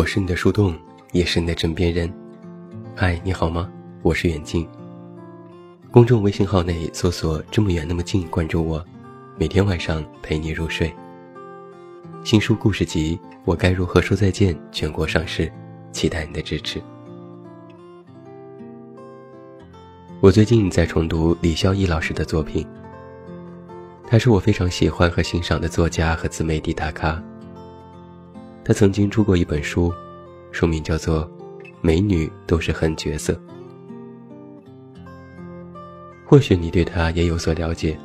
我是你的树洞，也是你的枕边人。嗨，你好吗？我是远近。公众微信号内搜索“这么远那么近”，关注我，每天晚上陪你入睡。新书故事集《我该如何说再见》全国上市，期待你的支持。我最近在重读李孝义老师的作品，他是我非常喜欢和欣赏的作家和自媒体大咖。他曾经出过一本书，书名叫做《美女都是狠角色》。或许你对他也有所了解。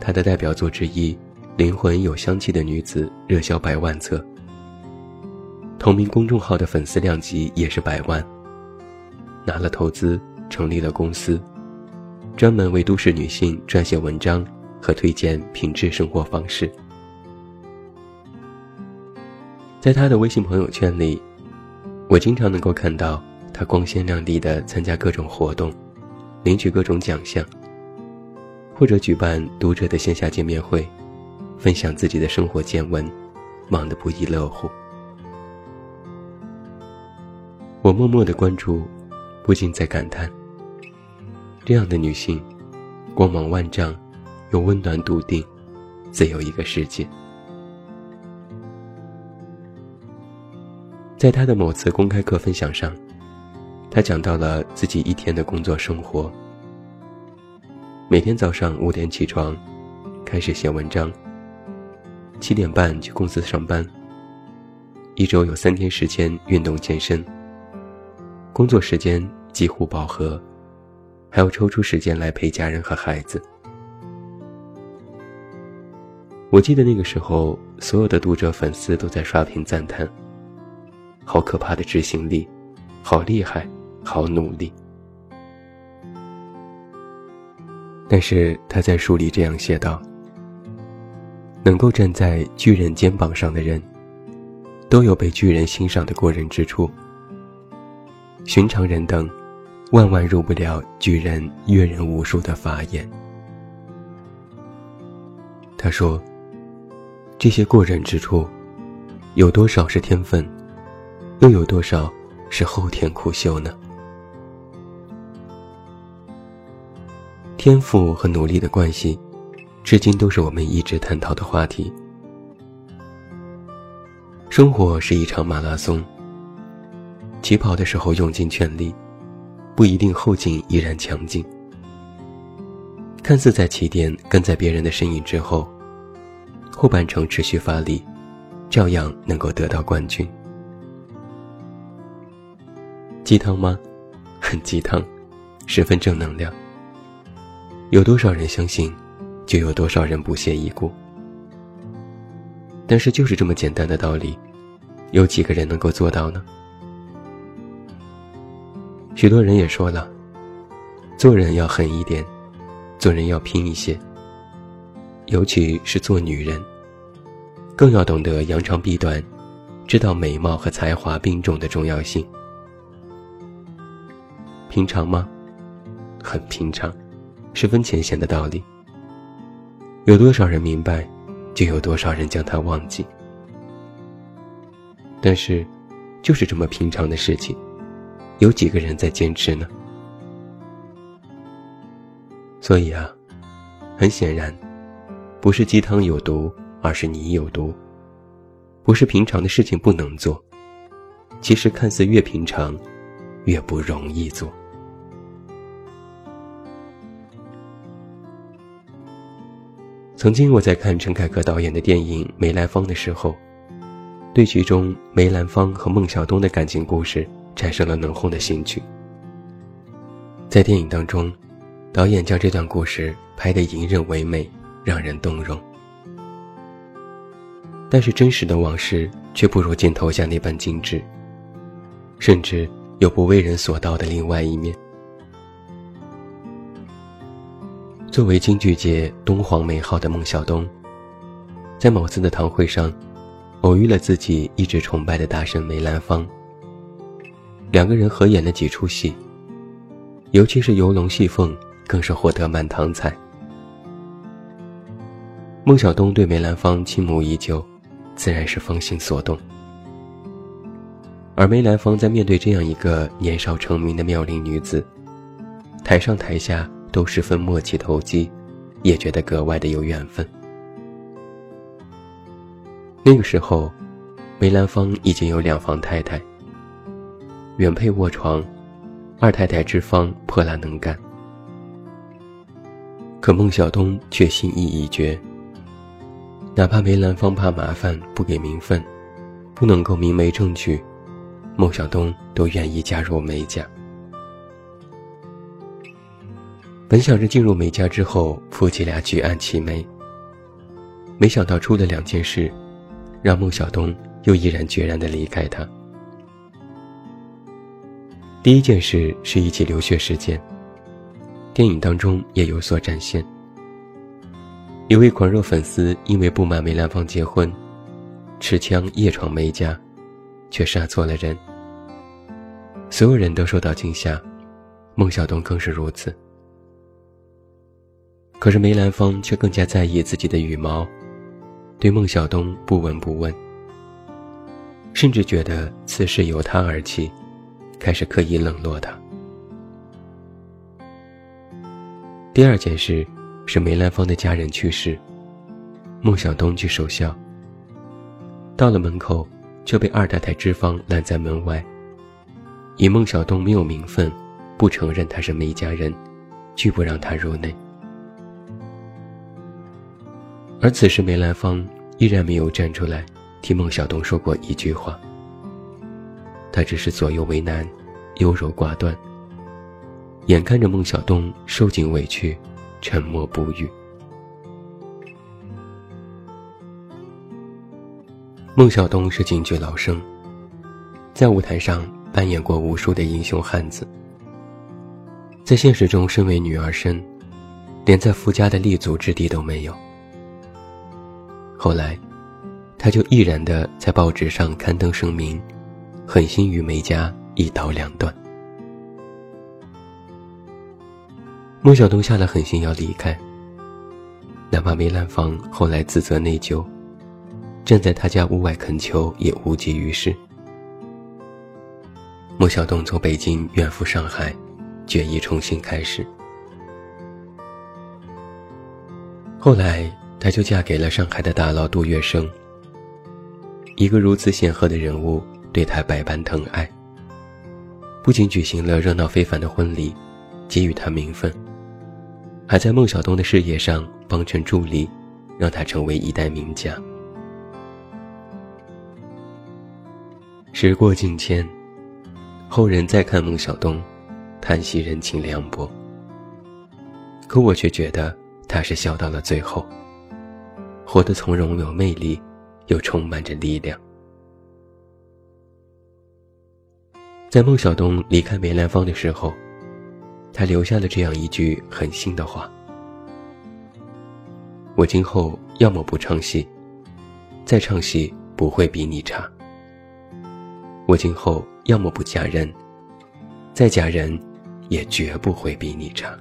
他的代表作之一《灵魂有香气的女子》热销百万册，同名公众号的粉丝量级也是百万。拿了投资，成立了公司，专门为都市女性撰写文章和推荐品质生活方式。在他的微信朋友圈里，我经常能够看到他光鲜亮丽的参加各种活动，领取各种奖项，或者举办读者的线下见面会，分享自己的生活见闻，忙得不亦乐乎。我默默的关注，不禁在感叹：这样的女性，光芒万丈，又温暖笃定，自有一个世界。在他的某次公开课分享上，他讲到了自己一天的工作生活。每天早上五点起床，开始写文章。七点半去公司上班。一周有三天时间运动健身。工作时间几乎饱和，还要抽出时间来陪家人和孩子。我记得那个时候，所有的读者粉丝都在刷屏赞叹。好可怕的执行力，好厉害，好努力。但是他在书里这样写道：“能够站在巨人肩膀上的人，都有被巨人欣赏的过人之处。寻常人等，万万入不了巨人阅人无数的法眼。”他说：“这些过人之处，有多少是天分？”又有多少是后天苦修呢？天赋和努力的关系，至今都是我们一直探讨的话题。生活是一场马拉松，起跑的时候用尽全力，不一定后劲依然强劲。看似在起点跟在别人的身影之后，后半程持续发力，照样能够得到冠军。鸡汤吗？很 鸡汤，十分正能量。有多少人相信，就有多少人不屑一顾。但是就是这么简单的道理，有几个人能够做到呢？许多人也说了，做人要狠一点，做人要拼一些。尤其是做女人，更要懂得扬长避短，知道美貌和才华并重的重要性。平常吗？很平常，十分浅显的道理。有多少人明白，就有多少人将它忘记。但是，就是这么平常的事情，有几个人在坚持呢？所以啊，很显然，不是鸡汤有毒，而是你有毒。不是平常的事情不能做，其实看似越平常。越不容易做。曾经我在看陈凯歌导演的电影《梅兰芳》的时候，对剧中梅兰芳和孟小冬的感情故事产生了浓厚的兴趣。在电影当中，导演将这段故事拍得隐忍唯美，让人动容。但是真实的往事却不如镜头下那般精致，甚至。有不为人所道的另外一面。作为京剧界东皇美号的孟小冬，在某次的堂会上，偶遇了自己一直崇拜的大神梅兰芳。两个人合演了几出戏，尤其是游龙戏凤，更是获得满堂彩。孟小冬对梅兰芳倾慕已久，自然是芳心所动。而梅兰芳在面对这样一个年少成名的妙龄女子，台上台下都十分默契投机，也觉得格外的有缘分。那个时候，梅兰芳已经有两房太太，原配卧床，二太太之方泼辣能干。可孟小冬却心意已决。哪怕梅兰芳怕麻烦不给名分，不能够明媒正娶，孟小冬都愿意加入梅家。本想着进入梅家之后，夫妻俩举案齐眉。没想到出了两件事。让孟小冬又毅然决然地离开他。第一件事是一起留学事件，电影当中也有所展现。一位狂热粉丝因为不满梅兰芳结婚，持枪夜闯梅家，却杀错了人。所有人都受到惊吓，孟小冬更是如此。可是梅兰芳却更加在意自己的羽毛。对孟小冬不闻不问，甚至觉得此事由他而起，开始刻意冷落他。第二件事是梅兰芳的家人去世，孟小冬去守孝。到了门口，就被二太太脂芳拦在门外，以孟小冬没有名分，不承认他是梅家人，拒不让他入内。而此时，梅兰芳依然没有站出来替孟小冬说过一句话。他只是左右为难，优柔寡断。眼看着孟小冬受尽委屈，沉默不语。孟小冬是京剧老生，在舞台上扮演过无数的英雄汉子，在现实中身为女儿身，连在夫家的立足之地都没有。后来，他就毅然的在报纸上刊登声明，狠心与梅家一刀两断。孟小冬下了狠心要离开，哪怕梅兰芳后来自责内疚，站在他家屋外恳求也无济于事。孟小冬从北京远赴上海，决意重新开始。后来。她就嫁给了上海的大佬杜月笙。一个如此显赫的人物，对她百般疼爱。不仅举行了热闹非凡的婚礼，给予她名分，还在孟小冬的事业上帮衬助力，让他成为一代名家。时过境迁，后人再看孟小冬，叹息人情凉薄。可我却觉得他是笑到了最后。活得从容有魅力，又充满着力量。在孟小冬离开梅兰芳的时候，他留下了这样一句狠心的话：“我今后要么不唱戏，再唱戏不会比你差；我今后要么不嫁人，再嫁人也绝不会比你差。”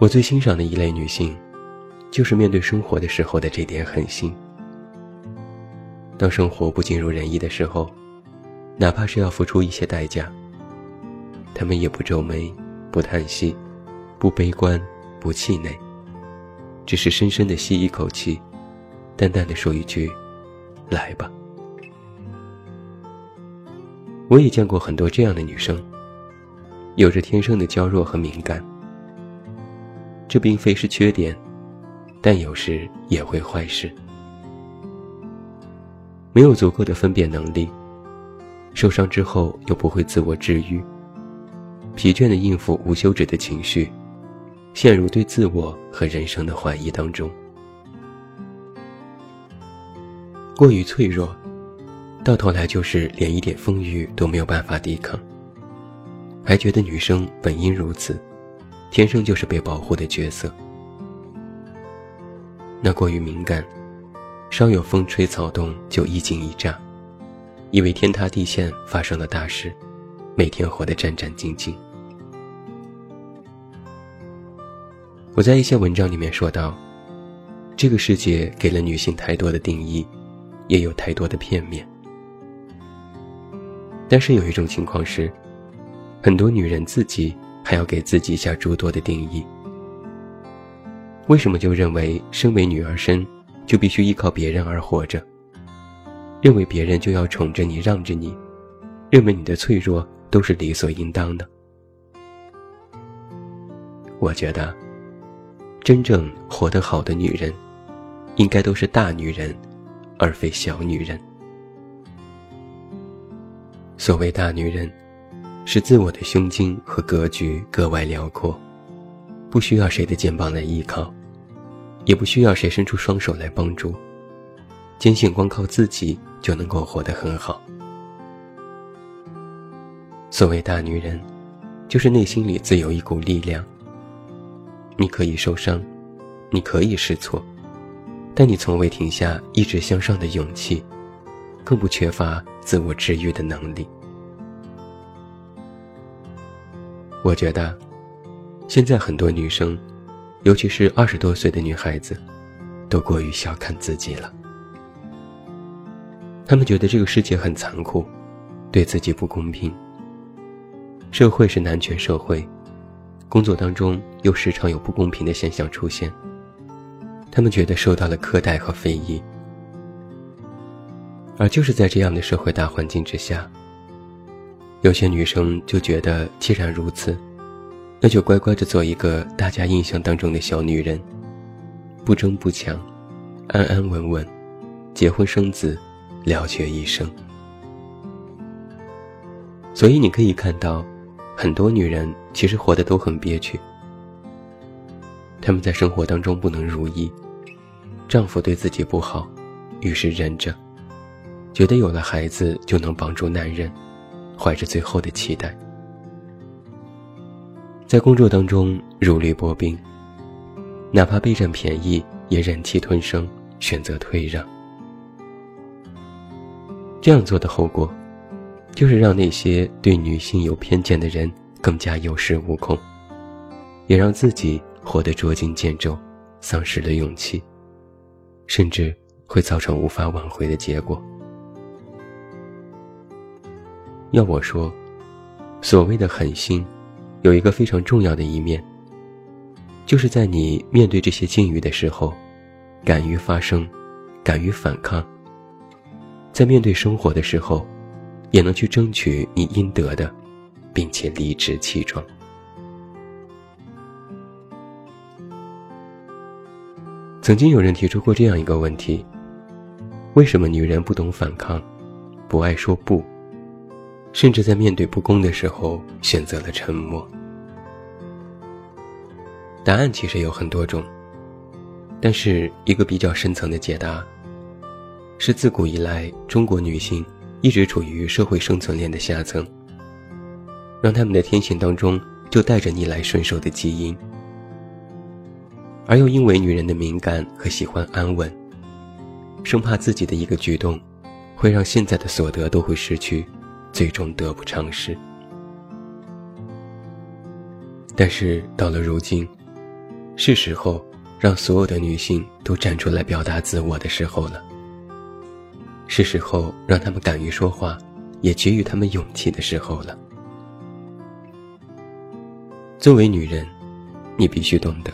我最欣赏的一类女性，就是面对生活的时候的这点狠心。当生活不尽如人意的时候，哪怕是要付出一些代价，她们也不皱眉，不叹息，不悲观，不气馁，只是深深的吸一口气，淡淡的说一句：“来吧。”我也见过很多这样的女生，有着天生的娇弱和敏感。这并非是缺点，但有时也会坏事。没有足够的分辨能力，受伤之后又不会自我治愈，疲倦的应付无休止的情绪，陷入对自我和人生的怀疑当中。过于脆弱，到头来就是连一点风雨都没有办法抵抗，还觉得女生本应如此。天生就是被保护的角色。那过于敏感，稍有风吹草动就一惊一乍，以为天塌地陷发生了大事，每天活得战战兢兢。我在一些文章里面说到，这个世界给了女性太多的定义，也有太多的片面。但是有一种情况是，很多女人自己还要给自己下诸多的定义。为什么就认为身为女儿身，就必须依靠别人而活着？认为别人就要宠着你、让着你，认为你的脆弱都是理所应当的？我觉得，真正活得好的女人，应该都是大女人，而非小女人。所谓大女人，使自我的胸襟和格局格外辽阔，不需要谁的肩膀来依靠，也不需要谁伸出双手来帮助，坚信光靠自己就能够活得很好。所谓大女人，就是内心里自有一股力量。你可以受伤，你可以试错，但你从未停下一直向上的勇气，更不缺乏自我治愈的能力。我觉得，现在很多女生，尤其是二十多岁的女孩子，都过于小看自己了。她们觉得这个世界很残酷，对自己不公平。社会是男权社会。工作当中又时常有不公平的现象出现，他们觉得受到了苛待和非议，而就是在这样的社会大环境之下，有些女生就觉得既然如此，那就乖乖的做一个大家印象当中的小女人，不争不抢，安安稳稳，结婚生子，了却一生。所以你可以看到。很多女人其实活得都很憋屈，她们在生活当中不能如意，丈夫对自己不好，于是忍着，觉得有了孩子就能帮助男人，怀着最后的期待，在工作当中如履薄冰，哪怕被占便宜也忍气吞声，选择退让。这样做的后果。就是让那些对女性有偏见的人更加有恃无恐，也让自己活得捉襟见肘，丧失了勇气，甚至会造成无法挽回的结果。要我说，所谓的狠心，有一个非常重要的一面，就是在你面对这些境遇的时候，敢于发声，敢于反抗，在面对生活的时候。也能去争取你应得的，并且理直气壮。曾经有人提出过这样一个问题：为什么女人不懂反抗，不爱说不，甚至在面对不公的时候选择了沉默？答案其实有很多种，但是一个比较深层的解答，是自古以来中国女性。一直处于社会生存链的下层，让他们的天性当中就带着逆来顺受的基因，而又因为女人的敏感和喜欢安稳，生怕自己的一个举动会让现在的所得都会失去，最终得不偿失。但是到了如今，是时候让所有的女性都站出来表达自我的时候了。是时候让他们敢于说话，也给予他们勇气的时候了。作为女人，你必须懂得，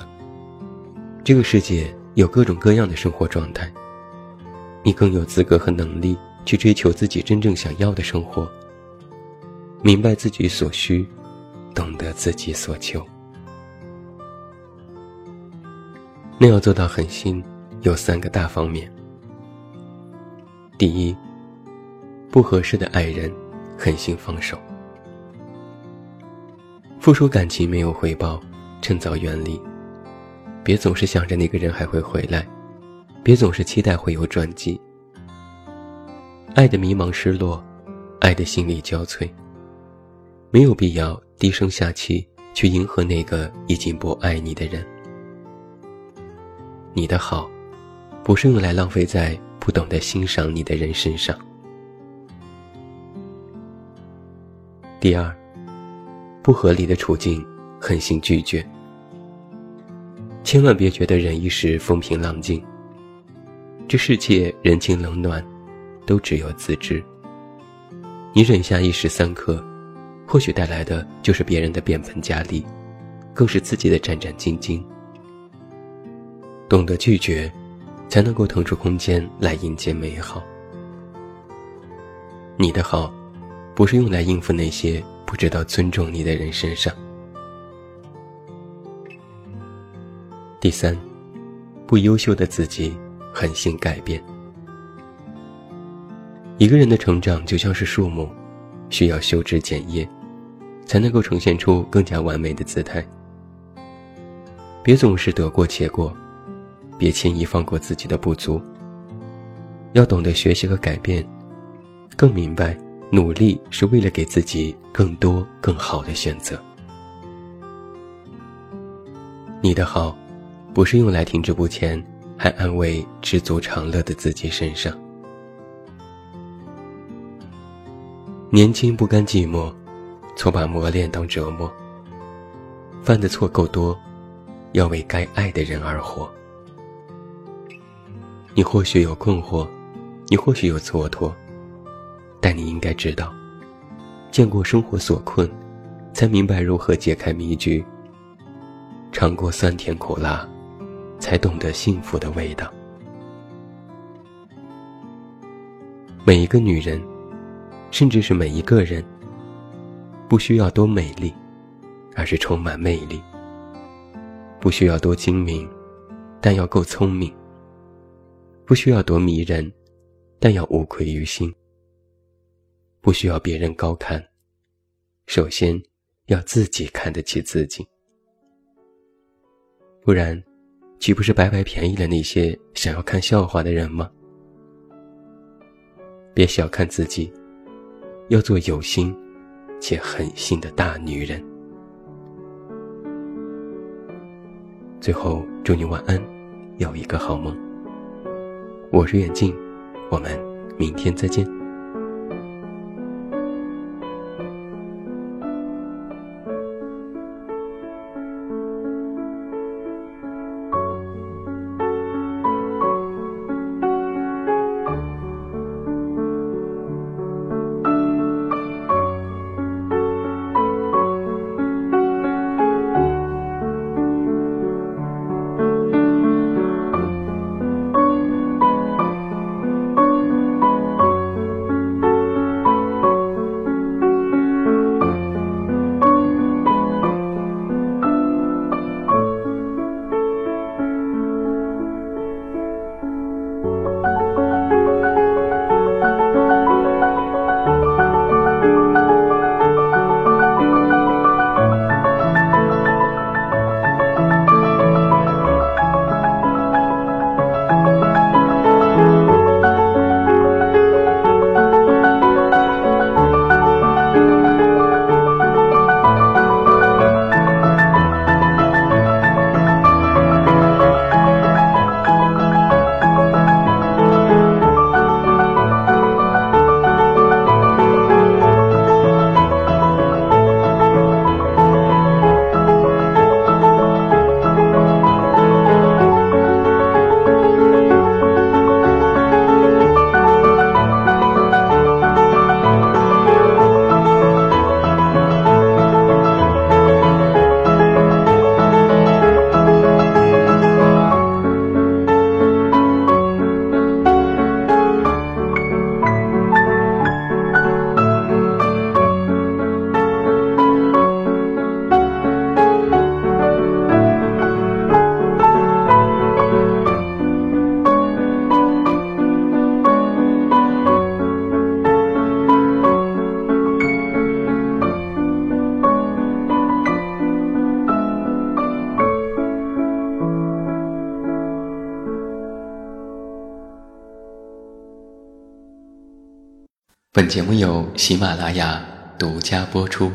这个世界有各种各样的生活状态，你更有资格和能力去追求自己真正想要的生活。明白自己所需，懂得自己所求。那要做到狠心，有三个大方面。第一，不合适的爱人，狠心放手。付出感情没有回报，趁早远离。别总是想着那个人还会回来，别总是期待会有转机。爱的迷茫失落，爱的心力交瘁，没有必要低声下气去迎合那个已经不爱你的人。你的好，不是用来浪费在。不懂得欣赏你的人身上。第二，不合理的处境，狠心拒绝。千万别觉得忍一时风平浪静，这世界人情冷暖，都只有自知。你忍下一时三刻，或许带来的就是别人的变本加厉，更是自己的战战兢兢。懂得拒绝，才能够腾出空间来迎接美好。你的好，不是用来应付那些不知道尊重你的人身上。第三，不优秀的自己，狠心改变。一个人的成长就像是树木，需要修枝剪叶，才能够呈现出更加完美的姿态。别总是得过且过，别轻易放过自己的不足。要懂得学习和改变，更明白努力是为了给自己更多更好的选择。你的好，不是用来停滞不前，还安慰知足常乐的自己身上。年轻不甘寂寞，错把磨练当折磨。犯的错够多，要为该爱的人而活。你或许有困惑，你或许有蹉跎，但你应该知道，见过生活所困，才明白如何解开迷局；尝过酸甜苦辣，才懂得幸福的味道。每一个女人。甚至是每一个人，不需要多美丽，而是充满魅力；不需要多精明，但要够聪明；不需要多迷人，但要无愧于心；不需要别人高看，首先要自己看得起自己。不然，岂不是白白便宜了那些想要看笑话的人吗？别小看自己。要做有心且狠心的大女人。最后，祝你晚安，有一个好梦。我是眼镜，我们明天再见。节目由喜马拉雅独家播出。